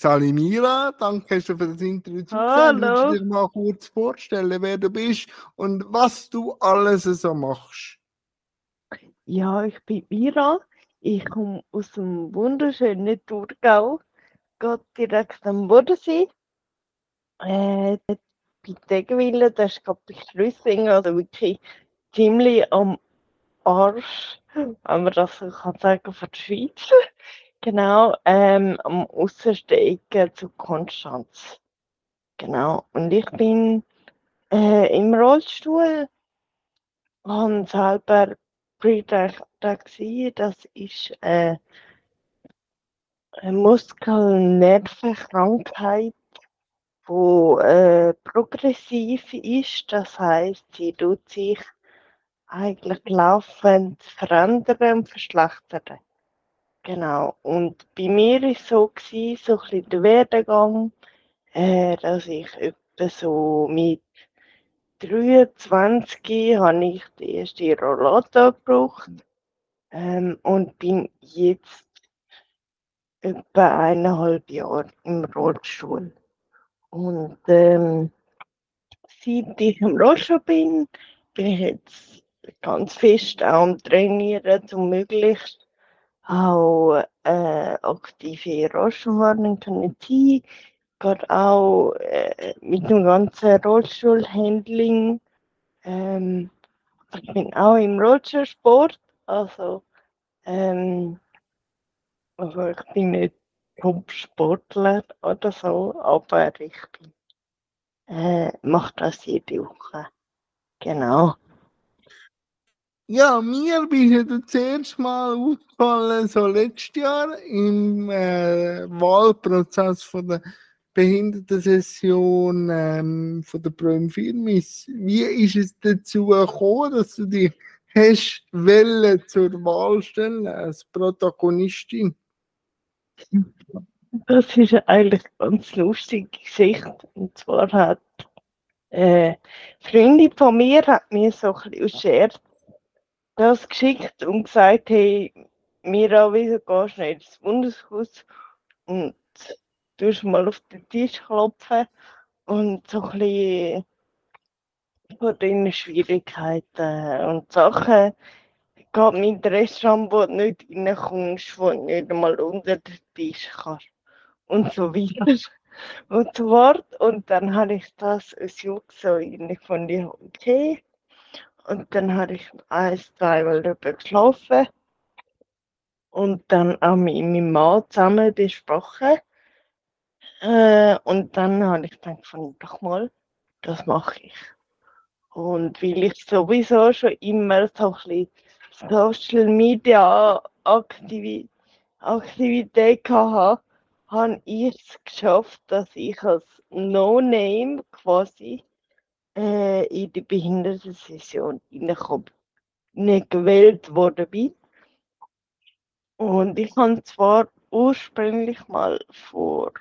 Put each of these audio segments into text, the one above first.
Salimira, danke schon für das Interview. Hallo. Du dich mal kurz vorstellen, wer du bist und was du alles so machst? Ja, ich bin Mira. Ich komme aus dem wunderschönen Thurgau, geht direkt am Bodensee. Äh, bei Degwille, das ist gerade bei Schlüssingen, also wirklich ziemlich am Arsch, wenn man das so kann sagen, von der Schweiz. Genau, ähm, am Aussensteigen zu Konstanz. Genau, und ich bin äh, im Rollstuhl und selber Prädaktie, das ist äh, eine Muskel-Nervenkrankheit, die äh, progressiv ist. Das heißt, sie tut sich eigentlich laufend verändern und verschlechtern. Genau. Und bei mir war es so, so ein bisschen der Werdegang, äh, dass ich etwa so mit 23 habe ich die erste Rollator gebraucht ähm, und bin jetzt etwa eineinhalb Jahre im Rollstuhl. Und ähm, seit ich im Rollstuhl bin, bin ich jetzt ganz fest am Trainieren, um möglichst auch äh, aktive Rollstuhlwarnung können sein. Gerade auch äh, mit dem ganzen Rollstuhlhandling. Ähm, ich bin auch im Rollstuhlsport, also, ähm, also ich bin nicht Top-Sportler oder so, aber ich bin, äh, mache das jede Woche. Genau. Ja, mir bin ich das erste Mal aufgefallen, so letztes Jahr im äh, Wahlprozess von der Behindertensession ähm, von der Prüm Firmis. Wie ist es dazu gekommen, dass du dich hast Welle zur Wahl stellen als Protagonistin? Das ist eigentlich eine ganz lustige Geschichte. Und zwar hat äh, Freundin von mir hat mir so ein bisschen aus Scherz das geschickt und gesagt, hey, Mira, wieso gehst du nicht ins Bundeshaus und tust mal auf den Tisch klopfen und so ein bisschen von deinen Schwierigkeiten und Sachen geht mit Restaurant, wo du nicht reinkommst, wo du nicht einmal unter den Tisch kannst und so weiter und so fort. Und dann habe ich das als Jux so irgendwie von okay. Und dann habe ich ein, zweimal darüber geschlafen und dann auch mit meinem Mann zusammen besprochen. Äh, und dann habe ich gedacht, von doch mal, das mache ich. Und weil ich sowieso schon immer so ein bisschen Social Media Aktivi Aktivität hatte, habe ich es geschafft, dass ich als No-Name quasi äh, in die Behindertensession nicht gewählt worden bin. Und ich habe zwar ursprünglich mal vor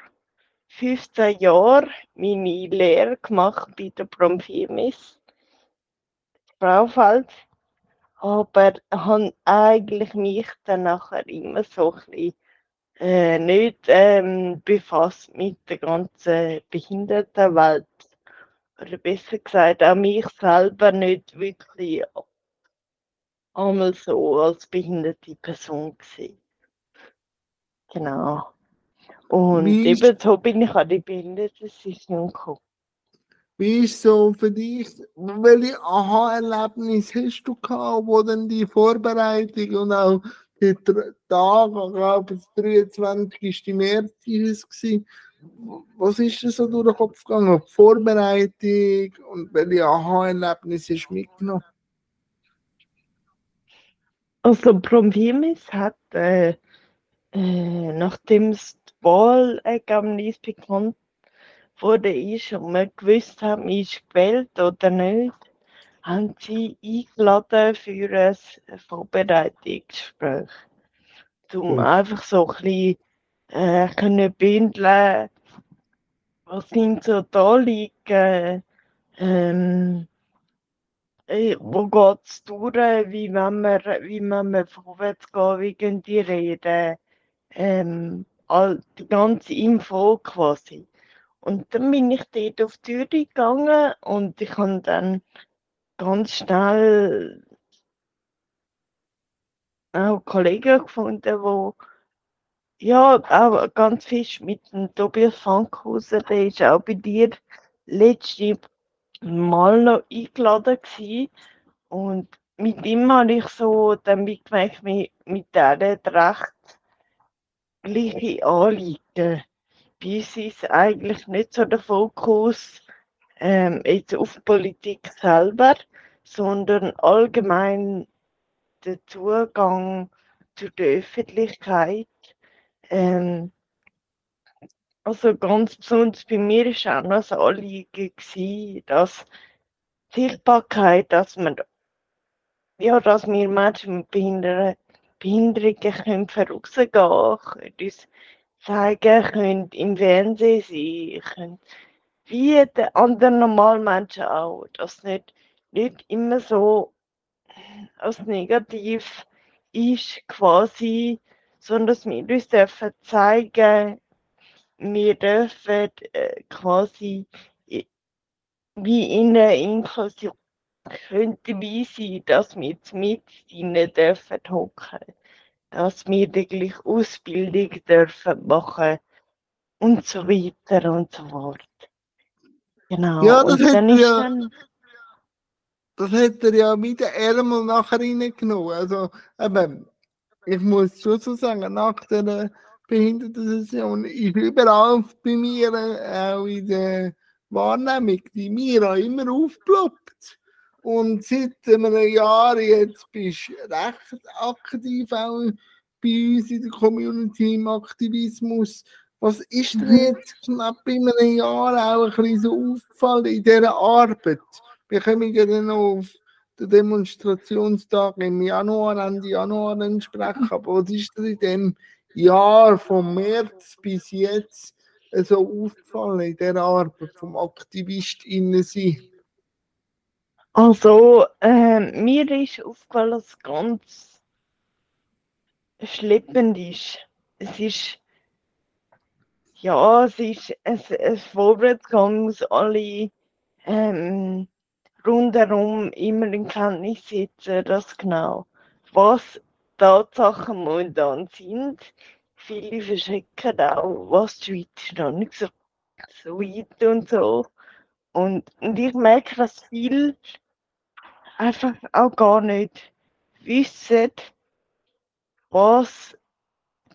15 Jahren meine Lehre gemacht bei der Promfirmis Braufeld, aber habe eigentlich mich dann nachher immer so ein bisschen äh, nicht ähm, befasst mit der ganzen Behindertenwelt oder besser gesagt auch mich selber nicht wirklich einmal so als behinderte Person gesehen. Genau. Und Wie ist- eben so bin ich an die Behindertensession gekommen. Wie ist so für dich, welche Aha-Erlebnisse hast du gehabt, wo dann die Vorbereitung und auch die Tage, ich glaube, das 23. März ist es. Was ist dir so durch den Kopf gegangen? Vorbereitung und welche Aha-Erlebnisse hast du mitgenommen? Also Promvimis hat, äh, äh, nachdem das Wahlergebnis bekannt wurde ist und wir gewusst haben, ist gewählt oder nicht, haben sie eingeladen für ein Vorbereitungsgespräch. Um Cool. einfach so ein bisschen äh, können bündeln, was sind so da liegen, ähm, äh, wo geht es durch, wie wenn wir, wie wir vorwärts gehen, wie gehen die reden, ähm, all, die ganze Info quasi. Und dann bin ich dort auf die Tür gegangen und ich habe dann ganz schnell auch Kollegen gefunden, die ja auch ganz fisch mit dem Tobias Fankhauser, der ist auch bei dir letzte Mal noch eingeladen gewesen. und mit ihm habe ich so dann gemerkt, mit, mit der recht gleiche Anliegen. Bei uns ist eigentlich nicht so der Fokus ähm, jetzt auf Politik selber, sondern allgemein der Zugang zu der Öffentlichkeit. Ähm, also ganz besonders bei mir war auch noch das Anliegen, dass Sichtbarkeit, dass man ja, dass wir Menschen mit Behinderungen, Behinderungen können vorausgehen können, uns zeigen können, im Fernsehen sein können, wie die anderen normalen Menschen auch, dass nicht, nicht immer so als negativ ist quasi, sondern dass wir uns dürfen zeigen, wir dürfen äh, quasi wie in einer Inklusion könnte wie sein, dass wir mit ihnen dürfen hocken, dass wir die gleiche Ausbildung dürfen machen und so weiter und so fort. Genau. Ja, das hätte ist ja- dann, Das hat er ja mit den Ärmel nachher reingenommen. Also, eben, ich muss schon so sagen, nach der Behindertensession ist überall bei mir, auch in der Wahrnehmung, die Mira immer aufgeploppt. Und seit einem Jahr jetzt bist du recht aktiv auch bei uns in der Community im Aktivismus. Was ist dir Mhm. jetzt knapp in einem Jahr auch ein bisschen so aufgefallen in dieser Arbeit? Wir kommen ja dann noch auf den Demonstrationstag im Januar, Ende Januar dann sprechen. Aber was ist dir in dem Jahr vom März bis jetzt äh, so aufgefallen in dieser Arbeit vom AktivistInnen sein? also, ähm, mir ist aufgefallen, dass es ganz schleppend ist. Es ist, ja, es ist ein, ein Vorwärtsgang, muss alle ähm, rundherum immer in Kenntnis setzen, dass genau, was Tatsachen momentan sind. Viele verschrecken auch, was die Schweiz noch nicht so, so weit und so. Und, und ich merke, dass viele einfach auch gar nicht wissen, was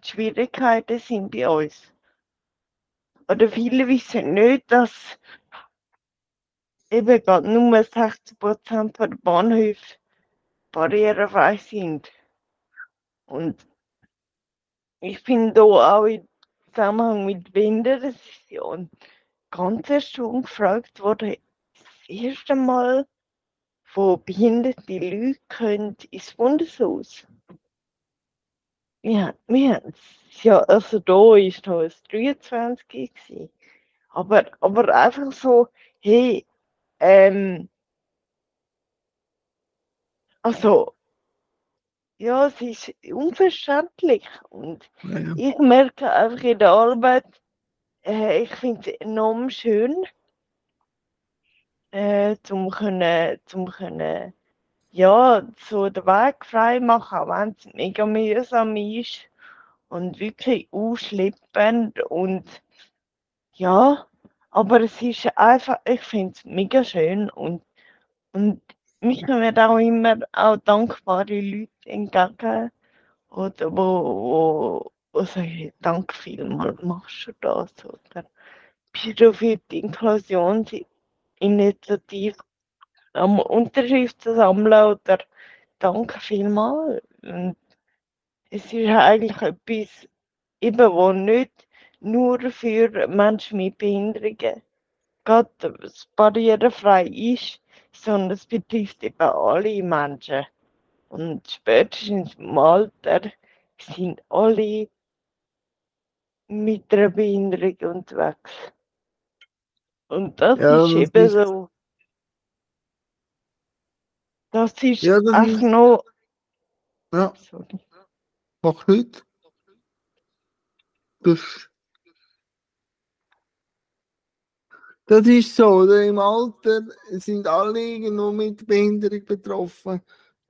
die Schwierigkeiten sind bei uns. Oder viele wissen nicht, dass eben gerade nur 60% der Bahnhöfe barrierefrei sind. Und ich bin da auch im Zusammenhang mit Behindertensession ganz erstaunt gefragt worden, das erste Mal, wo behinderte Leute können ins Bundeshaus. Ja, wir ja, also da ist noch ein 23 gewesen. Aber, aber einfach so, hey, ähm, also, ja, es ist unverständlich. Und Ja. ich merke einfach in der Arbeit, äh, ich finde es enorm schön, äh, zum können, zum können, ja, so den Weg frei machen, auch wenn es mega mühsam ist und wirklich ausschleppend und ja, aber es ist einfach, ich finde es mega schön und, und mich kommen auch immer auch dankbare Leute entgegen, oder wo, wo, wo sagen, danke vielmals, machst du das, oder bist du für die Inklusionsinitiative am Unterschriften sammeln, oder danke vielmals. Und es ist eigentlich etwas, eben, wo nicht nur für Menschen mit Behinderungen gerade das barrierefrei ist, sondern es betrifft eben alle Menschen. Und spätestens im Alter sind alle mit einer Behinderung unterwegs. Und das Ja, ist das eben ist- so. Das ist Ja, das einfach ist- noch. Ja, Sorry. mach nicht. Das, das ist so? Im Alter sind alle irgendwo mit Behinderung betroffen.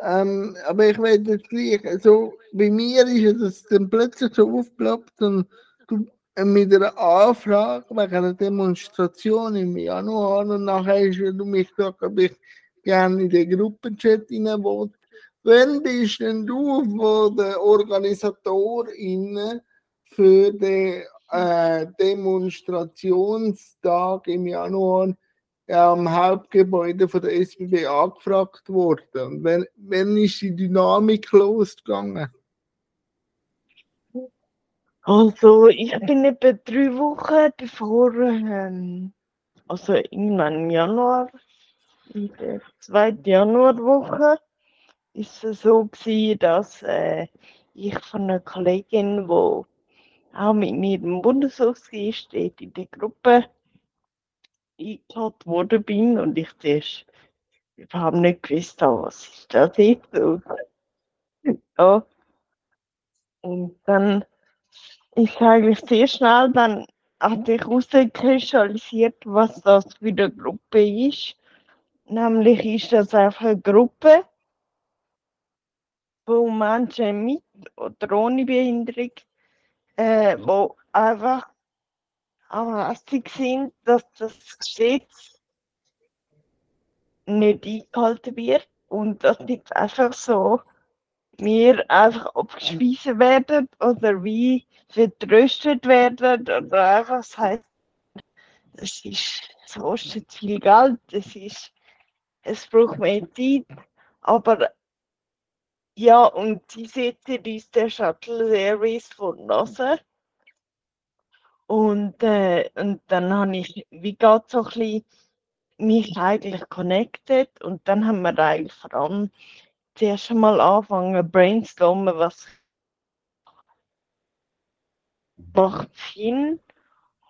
Ähm, aber ich werde jetzt gleich, also bei mir ist es dann plötzlich so aufgeploppt und du äh, mit einer Anfrage wegen einer Demonstration im Januar und nachher hast du mich gefragt, ob ich gerne in den Gruppenchat rein will. Wann bist denn du von den OrganisatorInnen für den äh, Demonstrationstag im Januar am Hauptgebäude von der SBB angefragt worden? Und wenn, wenn ist die Dynamik losgegangen? Also, ich bin etwa drei Wochen bevor, ähm, also irgendwann im Januar, in der zweiten Januarwoche, ist es so gewesen, dass äh, ich von einer Kollegin, die auch mit mir im Bundeshaus steht, in der Gruppe eingeladen worden bin und ich zuerst überhaupt nicht gewusst habe, was ist das jetzt? Und, ja. und dann ist eigentlich sehr schnell dann hat sich herauskristallisiert, was das für eine Gruppe ist. Nämlich ist das einfach eine Gruppe von Menschen mit oder ohne Behinderung, äh, wo einfach anlässig sind, dass das Gesetz nicht eingehalten wird und dass jetzt einfach so wir einfach abgespeisen werden oder wie vertröstet werden oder einfach das heißt, es ist, es kostet viel Geld, es ist, es braucht mehr Zeit, aber ja, und sie setzen uns der Shuttle Service von NASA. Und, äh, und dann habe ich, wie geht so ein bisschen mich eigentlich connected und dann haben wir eigentlich vor allem zuerst einmal anfangen brainstormen, was macht Sinn.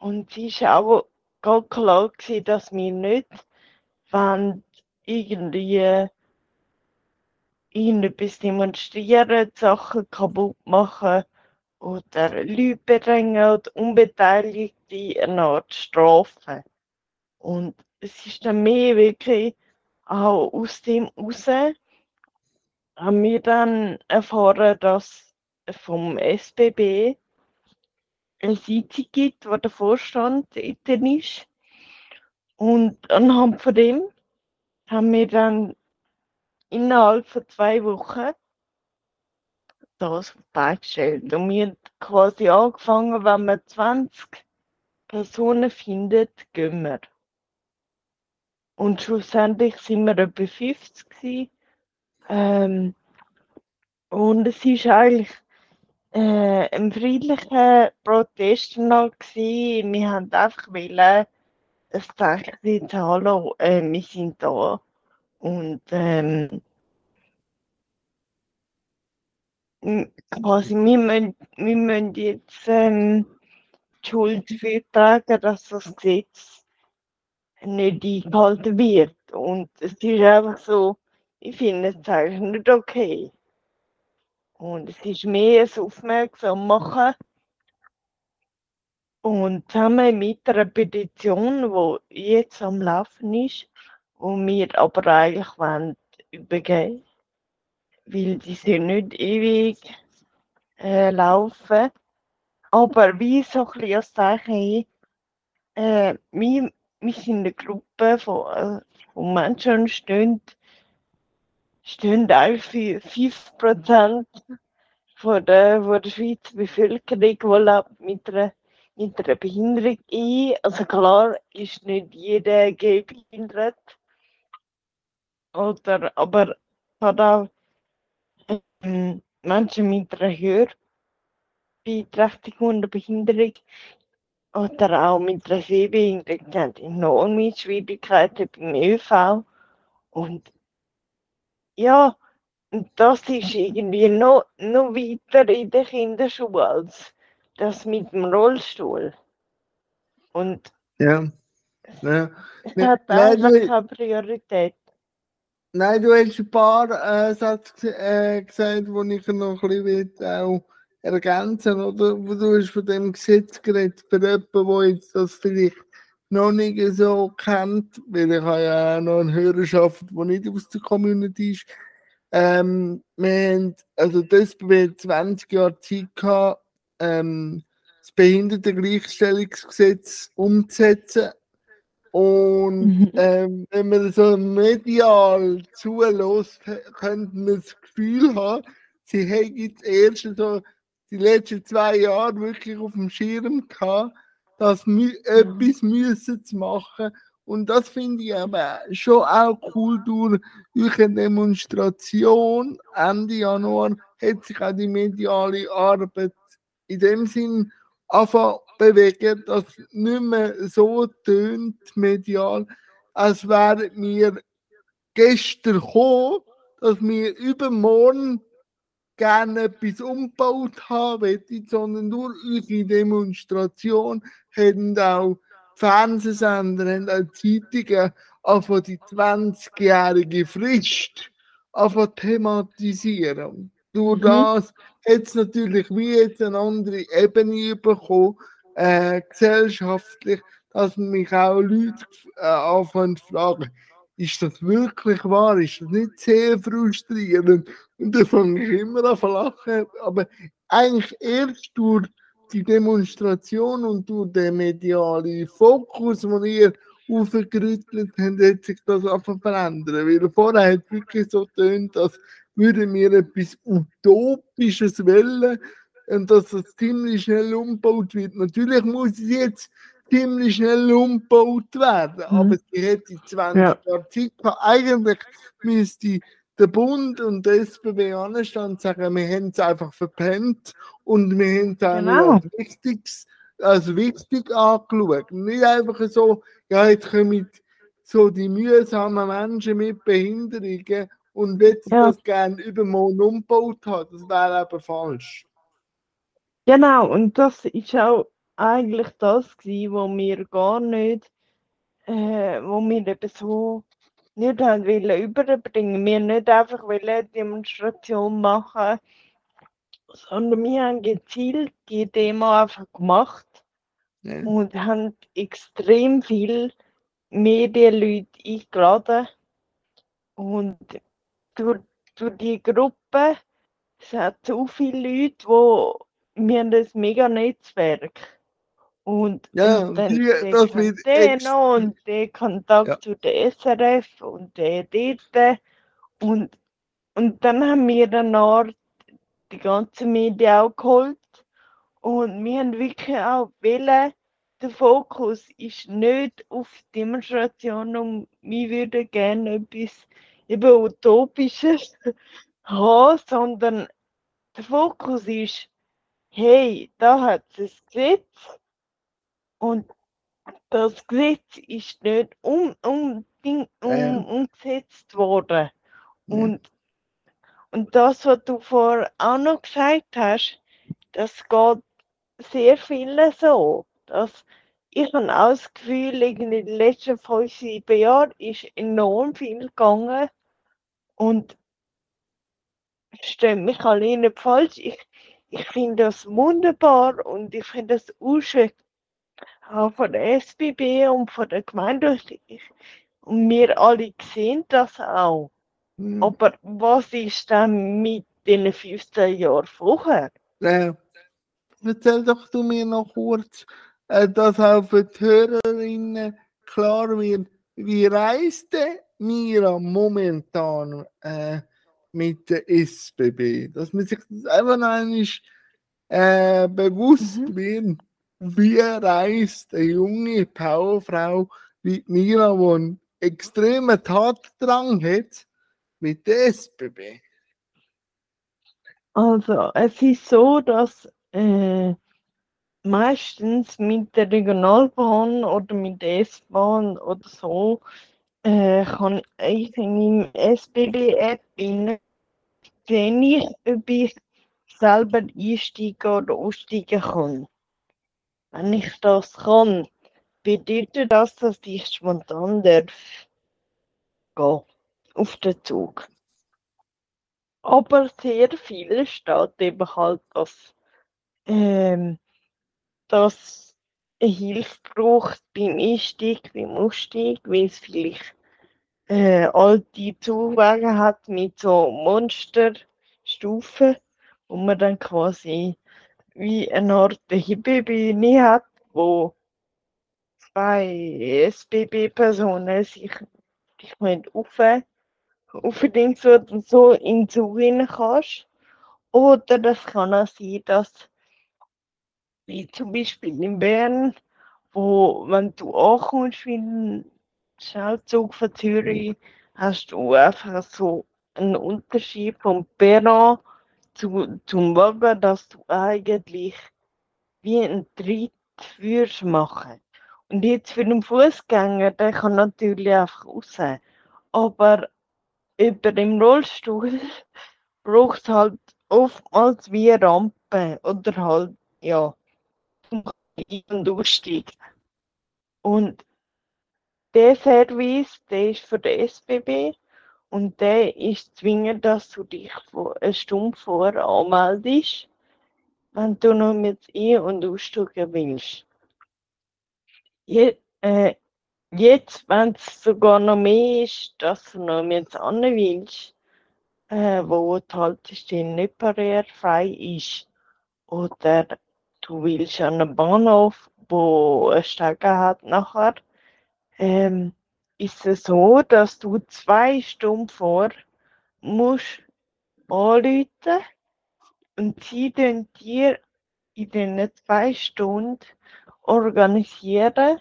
Und es ist auch ganz klar gewesen, dass wir nicht wollen, irgendwie irgendetwas demonstrieren, Sachen kaputt machen oder Leute bedrängen oder Unbeteiligte eine Art strafen. Und es ist dann mehr wirklich auch aus dem raus, haben wir dann erfahren, dass vom SBB eine Sitzung gibt, wo der Vorstand drin ist. Und anhand von dem haben wir dann innerhalb von zwei Wochen das beigestellt. Und wir haben quasi angefangen, wenn man 20 Personen findet, gehen wir. Und schlussendlich sind wir etwa 50 gewesen. Ähm, und es ist eigentlich äh, ein friedlicher Protest noch. Wir haben einfach wollen, Zeichen zu hallo, äh, wir sind da. Und ähm, quasi, wir müssen, wir müssen jetzt ähm, die Schuld dafür tragen, dass das Gesetz nicht eingehalten wird. Und es ist einfach so, ich finde es eigentlich nicht okay. Und es ist mehr ein Aufmerksam machen. Und zusammen mit einer Petition, die jetzt am Laufen ist, und wir aber eigentlich wollen übergeben weil die sind nicht ewig äh, laufen. Aber wie so ein bisschen als Zeichen, äh, wir, wir sind eine Gruppe von, äh, von Menschen und stehen eigentlich für 5% von der, von der Schweizer Bevölkerung, die mit einer, mit einer Behinderung ein. Also klar ist nicht jeder gehbehindert. Oder, aber hat auch ähm, Menschen mit einer Hörbeeinträchtigung oder Behinderung oder auch mit einer Sehbehinderung haben enorme Schwierigkeiten beim ÖV. Und ja, und das ist irgendwie noch, noch weiter in der Kinderschule als das mit dem Rollstuhl. Und Ja. ja. es hat einfach keine Priorität. Nein, du hast ein paar äh, Sätze äh, gesagt, wo ich noch ein bisschen auch ergänzen, oder? Du hast von dem Gesetz geredet, für jemanden, der das vielleicht noch nicht so kennt, weil ich habe ja auch noch eine Hörerschaft, die nicht aus der Community ist. Ähm, wir haben, also das SBB 20 Jahre Zeit gehabt, ähm, das Behindertengleichstellungsgesetz umzusetzen. Und Mhm. ähm, wenn man so medial zulässt, könnte man das Gefühl haben, sie haben jetzt erst so die letzten zwei Jahre wirklich auf dem Schirm gehabt, das mü etwas müssen zu machen. Und das finde ich aber schon auch cool durch, eine Demonstration Ende Januar hat sich auch die mediale Arbeit in dem Sinn anfangen bewegen, dass nicht mehr so tönt medial, als wären wir gestern gekommen, dass wir übermorgen gerne etwas umgebaut haben wollen, sondern durch unsere Demonstration haben auch Fernsehsender, haben auch Zeitungen auf die 20-jährige Frist anfangen thematisieren. Durch Mhm. das hat es natürlich wie jetzt eine andere Ebene bekommen, äh, gesellschaftlich, dass mich auch Leute äh, anfangen zu fragen, ist das wirklich wahr? Ist das nicht sehr frustrierend? Und dann fange ich immer an zu lachen. Aber eigentlich erst durch die Demonstration und durch den medialen Fokus, den ihr aufgerüttelt habt, hat sich das einfach verändern. Weil vorher hat es wirklich so tönt, als würden wir etwas Utopisches wollen dass das ziemlich schnell umgebaut wird. Natürlich muss es jetzt ziemlich schnell umgebaut werden, Mhm. aber sie hätte 20 Ja. Jahre Zeit gehabt. Eigentlich müsste der Bund und der SBB anstehen und sagen, wir haben es einfach verpennt und wir haben es Genau. als, wichtiges, als wichtig angeschaut. Nicht einfach so, ja, jetzt kommen so die mühsamen Menschen mit Behinderungen und jetzt Ja. das gerne übermorgen umgebaut haben. Das wäre aber falsch. Genau, und das ist auch eigentlich das gewesen, wo wir gar nicht, äh, wo wir eben so nicht haben wollen überbringen. Wir nicht einfach wollen eine Demonstration machen, sondern wir haben gezielt die Demo einfach gemacht Ja. und haben extrem viel Medienleute eingeladen. Und durch, durch die Gruppe, es hat so viele Leute, wo wir haben ein mega Netzwerk. Und, Ja, und dann die- das wird den noch und der Kontakt Ja. zu der SRF und der dort. Und, und dann haben wir danach die ganze Medien auch geholt. Und wir haben wirklich auch wollen, der Fokus ist nicht auf Demonstrationen und wir würden gerne etwas eben Utopisches haben, sondern der Fokus ist, hey, da hat es ein Gesetz und das Gesetz ist nicht um, um, um, ja. umgesetzt worden. Ja. Und, und das, was du vorher auch noch gesagt hast, das geht sehr vielen so. Das, ich habe auch das Gefühl, in den letzten fünf, sieben Jahren ist enorm viel gegangen. Und verstehe mich alle nicht falsch. Ich, ich finde das wunderbar und ich finde das auch schön. Auch von der SBB und von der Gemeinde. Und wir alle sehen das auch. Hm. Aber was ist dann mit den 15 Jahren vorher? Äh, erzähl doch du mir noch kurz, äh, dass auch für die Hörerinnen klar wird, wie reiste Mira momentan äh, mit der SBB? Dass man sich das einfach noch äh, bewusst Mhm. wird, wie reist eine junge Powerfrau wie Mira, die einen extremen Tatdrang hat, mit der SBB. Also, es ist so, dass äh, meistens mit der Regionalbahn oder mit der S-Bahn oder so äh, kann ich in meinem SBB-App sehen, ich, ob ich selber einsteigen oder aussteigen kann. Wenn ich das kann, bedeutet das, dass ich spontan darf gehen auf den Zug. Aber sehr viel steht eben halt, dass ähm, dass Hilfe braucht beim Einstieg, beim Ausstieg, weil es vielleicht äh, alte Zuwege hat mit so Monsterstufen, wo man dann quasi wie eine Art Hebebühne hat, wo zwei SBB-Personen sich, sich auf, aufdings und so in den Zug rein kannst. Oder das kann auch sein, dass, wie zum Beispiel in Bern, wo, wenn du ankommst wie ein Schnellzug von Zürich, hast du einfach so einen Unterschied vom Perron zu, zum Wagen, dass du eigentlich wie ein Tritt würdest machen. Und jetzt für den Fußgänger, der kann natürlich einfach raus. Aber über dem Rollstuhl braucht es halt oftmals wie eine Rampe oder halt, ja, und Aussteigen. Und der Service, der ist für den SBB und der ist zwingend, dass du dich eine Stunde vorher anmeldest, wenn du noch mit ein- und aussteigen willst. Je, äh, jetzt, wenn es sogar noch mehr ist, dass du noch mit an willst, äh, wo die Haltestelle nicht barrierefrei ist, oder du willst an einen Bahnhof, wo eine Stege hat. Nachher, ähm, ist es so, dass du zwei Stunden vor musst anrufen und sie dann dir in den zwei Stunden organisieren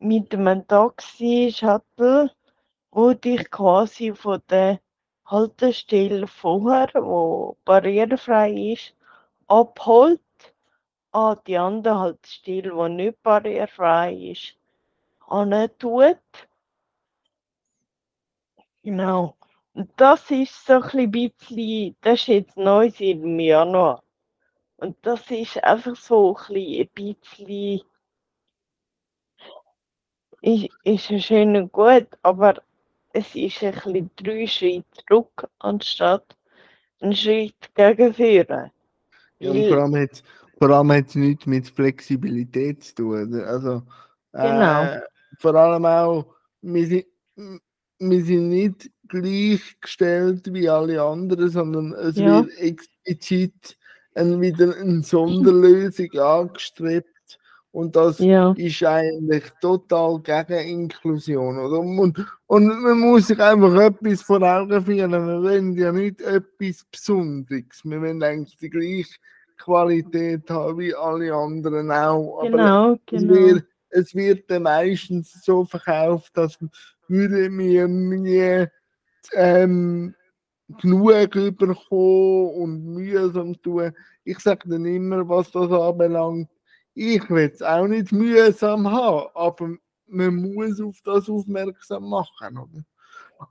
mit einem Taxi, Shuttle, wo dich quasi von der Haltestelle vorher, wo barrierefrei ist, abholt an die andere Haltestelle, die nicht barrierefrei ist, tut. Genau. Und das ist so ein bisschen, das ist jetzt neu seit dem Januar. Und das ist einfach so ein bisschen, ist, ist ja schön und gut, aber es ist ein bisschen drei Schritte zurück, anstatt einen Schritt gegen vorne. Ja, und vor allem hat vor allem hat's nichts mit Flexibilität zu tun. Also, Genau. äh, vor allem auch, wir sind, wir sind nicht gleichgestellt wie alle anderen, sondern es Ja. wird explizit ein, wieder eine Sonderlösung angestrebt. Und das Ja, ist eigentlich total gegen Inklusion. Oder? Und, und man muss sich einfach etwas vor Augen führen. Wir wollen ja nicht etwas Besonderes. Wir wollen eigentlich die gleiche Qualität haben wie alle anderen auch. Aber genau, es, genau. wird, es wird dann meistens so verkauft, dass würde mir nie ähm, genug überkommen und mühsam tun. Ich sage dann immer, was das anbelangt, ich will es auch nicht mühsam haben, aber man muss auf das aufmerksam machen. Oder?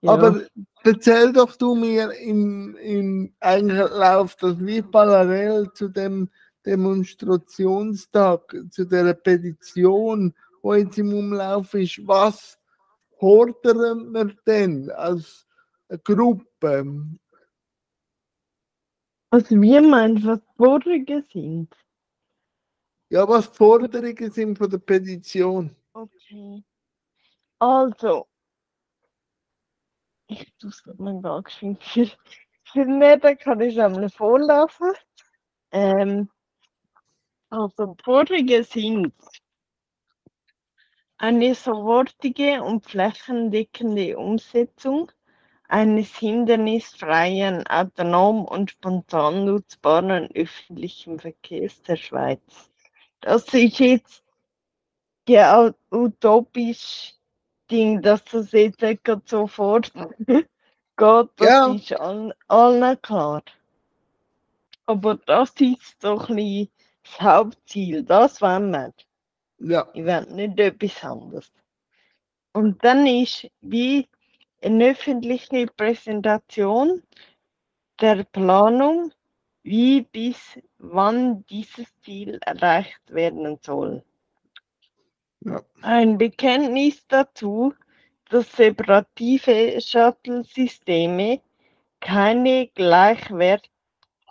Ja. Aber erzähl doch du mir im, im eigentlich läuft das wie parallel zu dem Demonstrationstag, zu der Petition, wo jetzt im Umlauf ist. Was fordern wir denn als Gruppe? Also wie meinst du, was Forderungen sind? Ja, was die Forderungen sind von der Petition? Okay. Also, ich tue es mal gar geschwind für, für dann kann ich einmal vorlesen. Ähm, also, die Forderungen sind eine sofortige und flächendeckende Umsetzung eines hindernisfreien, autonom und spontan nutzbaren öffentlichen Verkehrs der Schweiz. Das ist jetzt utopisch Ding, dass das jetzt nicht sofort geht, das Ja. ist allen, allen klar. Aber das ist so ein bisschen das Hauptziel, das wollen wir. Ja, Ich will nicht etwas anderes. Und dann ist wie eine öffentliche Präsentation der Planung, wie bis wann dieses Ziel erreicht werden soll. Ja. Ein Bekenntnis dazu, dass separative Shuttle-Systeme keine gleichwert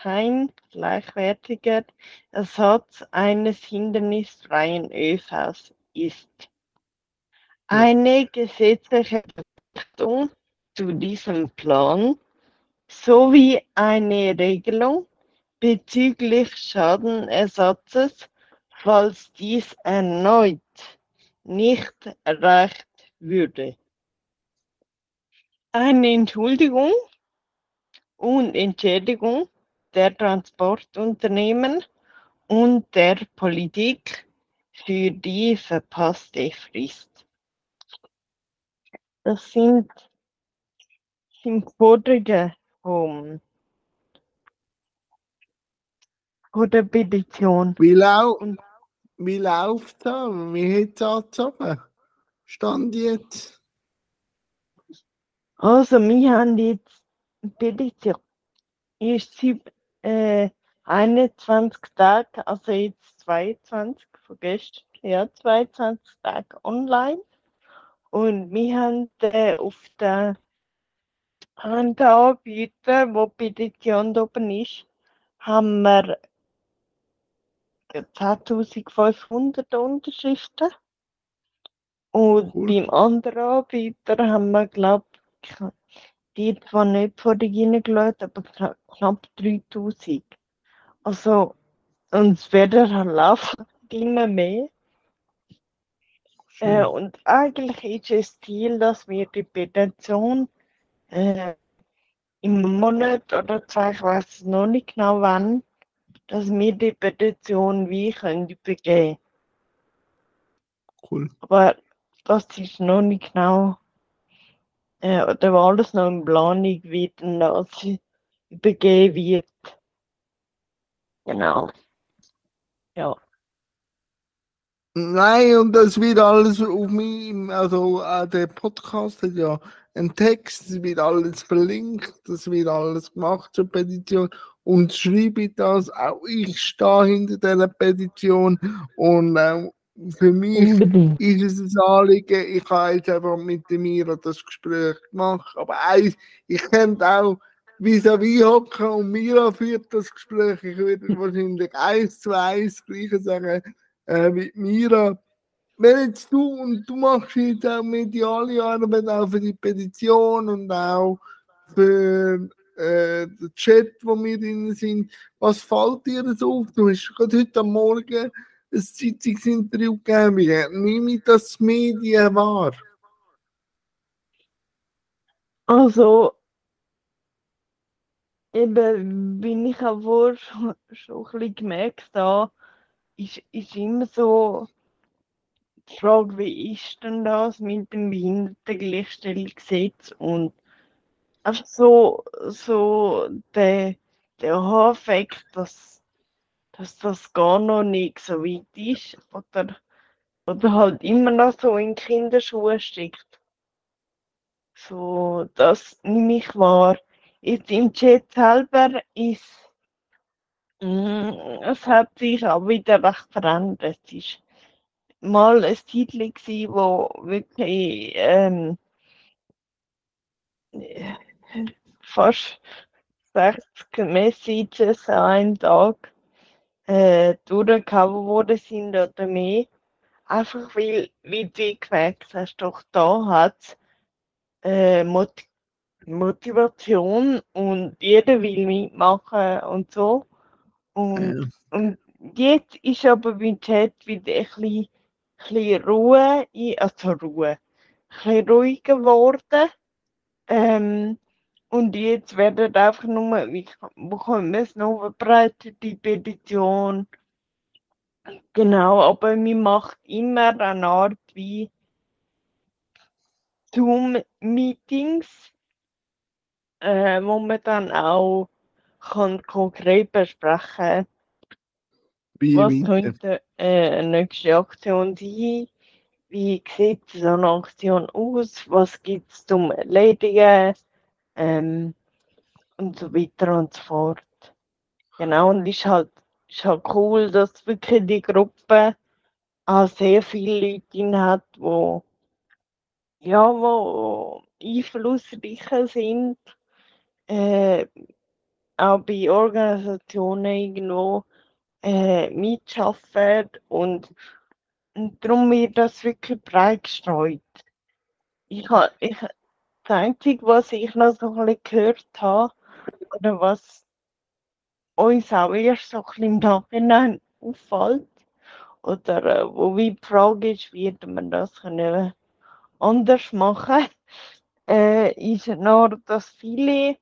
kein gleichwertiger Ersatz eines hindernisfreien ÖVs ist. Eine gesetzliche Verpflichtung zu diesem Plan sowie eine Regelung bezüglich Schadenersatzes, falls dies erneut nicht erreicht würde. Eine Entschuldigung und Entschädigung der Transportunternehmen und der Politik für die verpasste Frist. Das sind, sind Forderungen vom, von der Petition. Wie, lau wie läuft das? Wie hat es angezogen? Stand jetzt? Also, wir haben jetzt Petition. Ist seit äh, 21 Tage, also jetzt 22 von gestern, ja, 22 Tage online. Und wir haben äh, auf der Anbieter, wo die Petition da oben ist, haben wir 10.500 Unterschriften. Und Cool. beim anderen Anbieter haben wir, glaube ich, die zwar nicht vor die reingeschaut, aber kna- knapp 3000. Also, und es werden halt laufen immer mehr. Äh, und eigentlich ist es Ziel, dass wir die Petition äh, im Monat oder zwei, ich weiß es noch nicht genau wann, dass wir die Petition wie können übergeben. Cool. Aber das ist noch nicht genau, äh, oder war alles noch in Planung, wie dann das übergeben wird. Genau. Ja. Nein, und das wird alles auf meinem, also äh, der Podcast hat ja einen Text, es wird alles verlinkt, das wird alles gemacht zur Petition und schreibe ich das, auch ich stehe hinter dieser Petition und äh, für mich Unbedingt. ist es ein Anliegen, ich habe jetzt einfach mit dem Mira das Gespräch gemacht, aber eins, ich könnte auch vis-à-vis hocken und Mira führt das Gespräch, ich würde wahrscheinlich eins zu eins das Gleiche sagen, äh, mit Mira. Wenn jetzt du und du machst jetzt auch mediale Arbeit auch für die Petition und auch für äh, Chat, wo wir drin sind, was fällt dir so auf? Du hast gerade heute Morgen ein Zeitungsinterview gegeben. Nehme ich das Medien wahr? Also, eben, bin ich auch wohl schon, schon ein bisschen gemerkt habe, ist, ist immer so die Frage, wie ist denn das mit dem Behindertengleichstellungsgesetz und einfach so, so der, der Aha-Effekt, dass, dass das gar noch nicht so weit ist oder, oder halt immer noch so in Kinderschuhen steckt. So, das nehme ich wahr. Jetzt im Chat selber ist, mm, es hat sich auch wieder recht verändert. Es ist mal ein Titel wo wirklich ähm, äh, fast 60 Messages an einem Tag äh, durchgehauen worden sind oder mehr. Einfach weil, wie du gemerkt hast, doch da hat äh, Mot Motivation und jeder will mitmachen und so. Und, und jetzt ist aber beim Chat wieder ein bisschen, bisschen Ruhe, also Ruhe, ein bisschen ruhiger geworden. Ähm, und jetzt werden einfach nur, wie bekommen wir es noch verbreitet, die Petition. Genau, aber man macht immer eine Art wie Zoom-Meetings, äh, wo man dann auch kann konkret besprechen Wie was weiter? könnte äh, eine nächste Aktion sein, wie sieht so eine Aktion aus, was gibt es zum Erledigen ähm, und so weiter und so fort. Genau, und ist halt, ist halt cool, dass wirklich die Gruppe auch sehr viele Leute hat, wo ja, wo einflussreicher sind, äh, auch bei Organisationen irgendwo äh, mitschaffen und, und darum wird das wirklich breit gestreut. Ich habe, ich, das Einzige, was ich noch so ein bisschen gehört habe, oder was uns auch erst so ein bisschen im Nachhinein auffällt, oder äh, wo wie die Frage ist, wie man das können anders machen? Äh, ist nur, dass viele,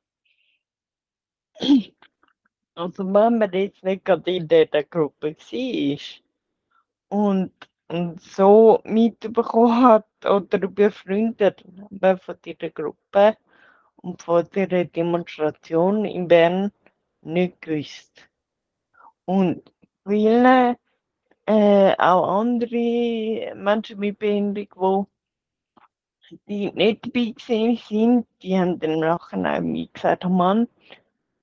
also wenn man jetzt nicht gerade in dieser Gruppe war und, und so mitbekommen hat oder befreundet von dieser Gruppe und von dieser Demonstration in Bern nicht gewusst. Und viele, äh, auch andere Menschen mit Behinderung, die nicht dabei gewesen sind, die haben dann nachher auch mir gesagt, oh Mann,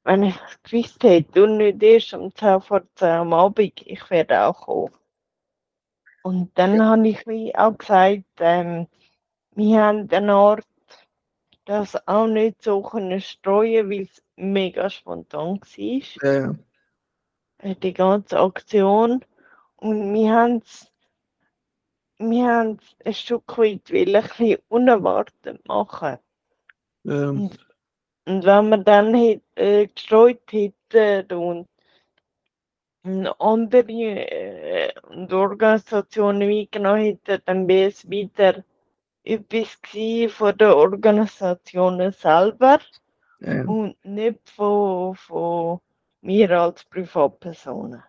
wenn ich es gewusst hätte und nicht erst um 10 vor 10 am Abend, ich werde auch kommen. Und dann habe ich wie auch gesagt, ähm, wir haben den Ort das auch nicht so können streuen, weil es mega spontan war. Ja. Äh, Die ganze Aktion. Und wir haben es wir haben es ein Stück weit will, ein bisschen unerwartet machen. Ja. Und, und wenn wir dann äh, gestreut hätten und andere äh, und Organisationen mitgenommen hätten, dann wäre es wieder etwas von den Organisationen selber Ja. und nicht von, von mir als Privatpersonen.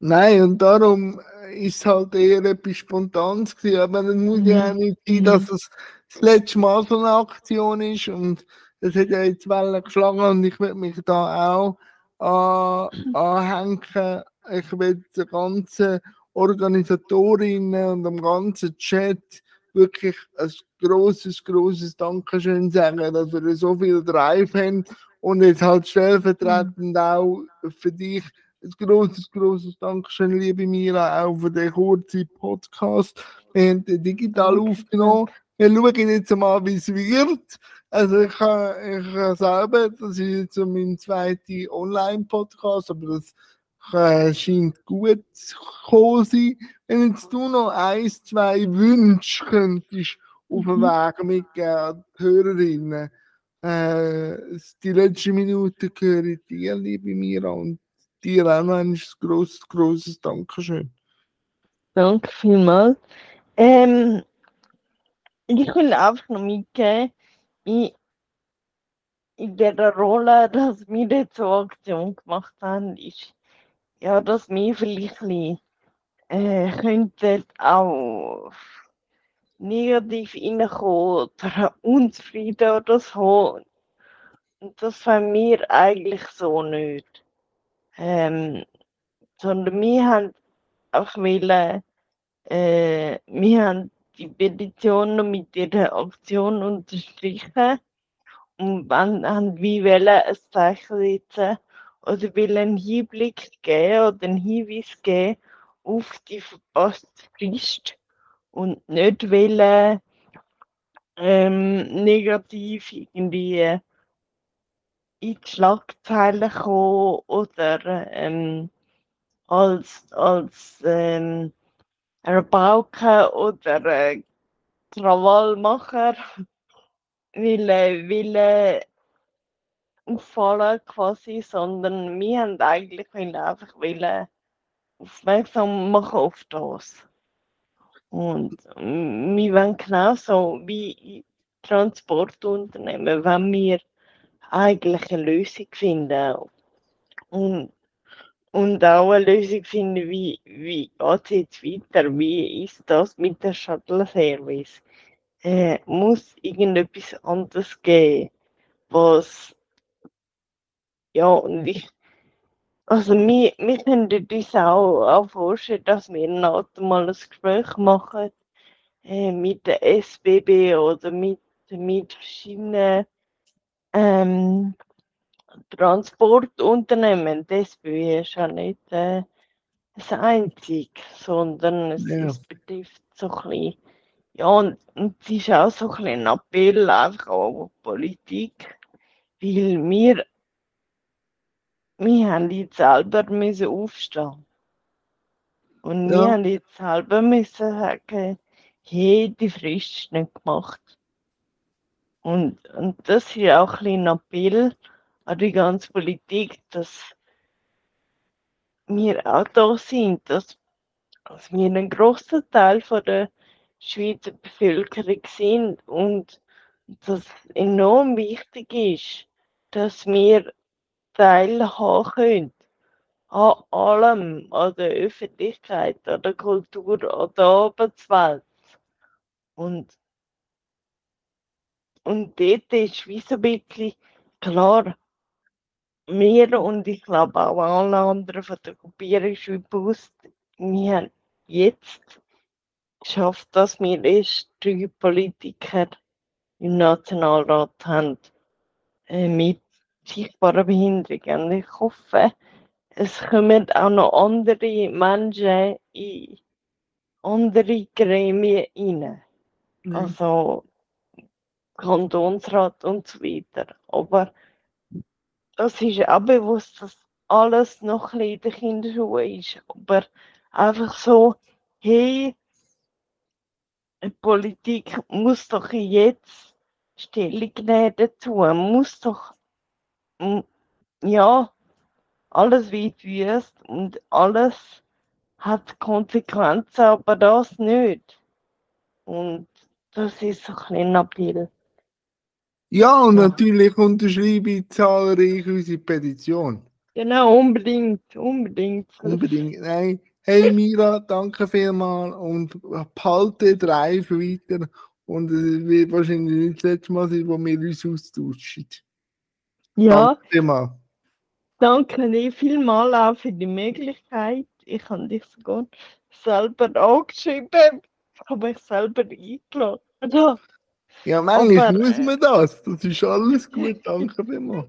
Nein, und darum ist es halt eher etwas Spontanes gewesen. Aber es muss ja auch Mhm. nicht sein, Mhm. dass es das letzte Mal so eine Aktion ist. Und es hat ja jetzt Wellen geschlagen und ich will mich da auch anhängen. Ich will den ganzen Organisatorinnen und dem ganzen Chat wirklich ein großes, großes Dankeschön sagen, dass wir so viel Drive haben und jetzt halt stellvertretend auch für dich ein großes, großes Dankeschön, liebe Mira, auch für den kurzen Podcast. Wir haben den digital aufgenommen. Wir schauen jetzt mal, wie es wird. Also ich habe ich selber, das ist jetzt so mein zweiter Online-Podcast, aber das äh, scheint gut zu sein. Wenn jetzt du noch eins, zwei Wünsche könntest auf den Mhm. Weg mitgeben die Hörerinnen, äh, die letzte Minute gehöre ich dir, liebe Mira, und dir auch noch ein grosses, grosses Dankeschön. Danke vielmals. Ähm, ich will einfach noch mitgeben, in, der Rolle, dass wir jetzt so Aktion gemacht haben, ist, ja, dass wir vielleicht äh, könnten auch negativ reinkommen oder unzufrieden oder so. Und das wollen wir eigentlich so nicht. Ähm, sondern wir haben auch wollen, äh, wir haben die Petition noch mit ihrer Aktion unterstrichen und wann haben wir wollen ein Zeichen setzen oder will einen Hinblick geben oder einen Hinweis geben auf die verpasste Frist und nicht wollen ähm, negativ irgendwie in die Schlagzeilen kommen oder ähm, als, als ähm, Rabauke oder äh, Krawallmacher will, äh, will äh, auffallen quasi, sondern wir haben eigentlich wollen einfach wollen aufmerksam machen auf das. Und wir wollen genauso wie Transportunternehmen, wenn wir eigentlich eine Lösung finden und, und auch eine Lösung finden, wie, wie geht es jetzt weiter, wie ist das mit der Shuttle-Service. Äh, muss irgendetwas anderes geben, was ja und ich also wir, wir können uns auch, auch vorstellen, dass wir noch mal ein Gespräch machen äh, mit der SBB oder mit, mit verschiedenen ähm, Transportunternehmen. SBB ist ja nicht äh, das einzige, sondern es, Ja. es betrifft so ein bisschen, ja, und, und es ist auch so ein bisschen ein Appell einfach auch an die Politik, weil wir wir haben jetzt selber müssen aufstehen. Und wir Ja. haben jetzt selber müssen sagen, hey, die Frist ist nicht gemacht. Und, und das ist auch ein bisschen ein Appell an die ganze Politik, dass wir auch da sind, dass, dass wir ein großer Teil von der Schweizer Bevölkerung sind und dass es enorm wichtig ist, dass wir teilhaben können an allem, an der Öffentlichkeit, an der Kultur, an der Arbeitswelt. Und, und dort ist wie so ein bisschen klar, wir und ich glaube auch alle anderen von der Gruppierung ist bewusst, wir haben jetzt geschafft, dass wir erst drei Politiker im Nationalrat haben äh, mit sichtbarer Behinderung. Und ich hoffe, es kommen auch noch andere Menschen in andere Gremien rein. Ja. Also Kantonsrat und so weiter. Aber das ist auch bewusst, dass alles noch ein in den Kinderschuhen ist. Aber einfach so, hey, die Politik muss doch jetzt Stellung nehmen dazu, muss doch, ja, alles wird wüst und alles hat Konsequenzen, aber das nicht. Und das ist so ein kleiner Appell. Ja, und natürlich unterschreibe ich zahlreich unsere Petition. Genau, unbedingt, unbedingt. Unbedingt. Nein. Hey Mira, danke vielmals und behalte Drive weiter. Und es wird wahrscheinlich nicht das letzte Mal sein, wo wir uns austauschen. Ja, Danke vielmals. danke dir vielmals auch für die Möglichkeit. Ich habe dich sogar selber angeschrieben, habe ich selber eingeladen. Ja, manchmal Aber, muss äh, man das. Das ist alles gut. Danke vielmals.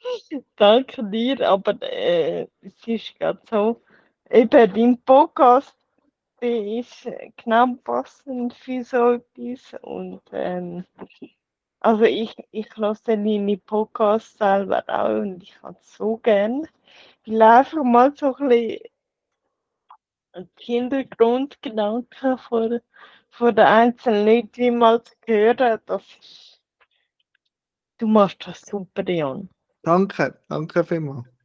danke dir, aber äh, es ist gerade so, eben dein Podcast, der ist äh, genau passend für so etwas und ähm, also ich, ich höre deine Podcasts selber auch und ich habe es so gern. Weil einfach mal so ein bisschen die Hintergrundgedanken von, von den einzelnen Leuten zu hören, das ist, du machst das super, Jan. Danke. Danke vielmals.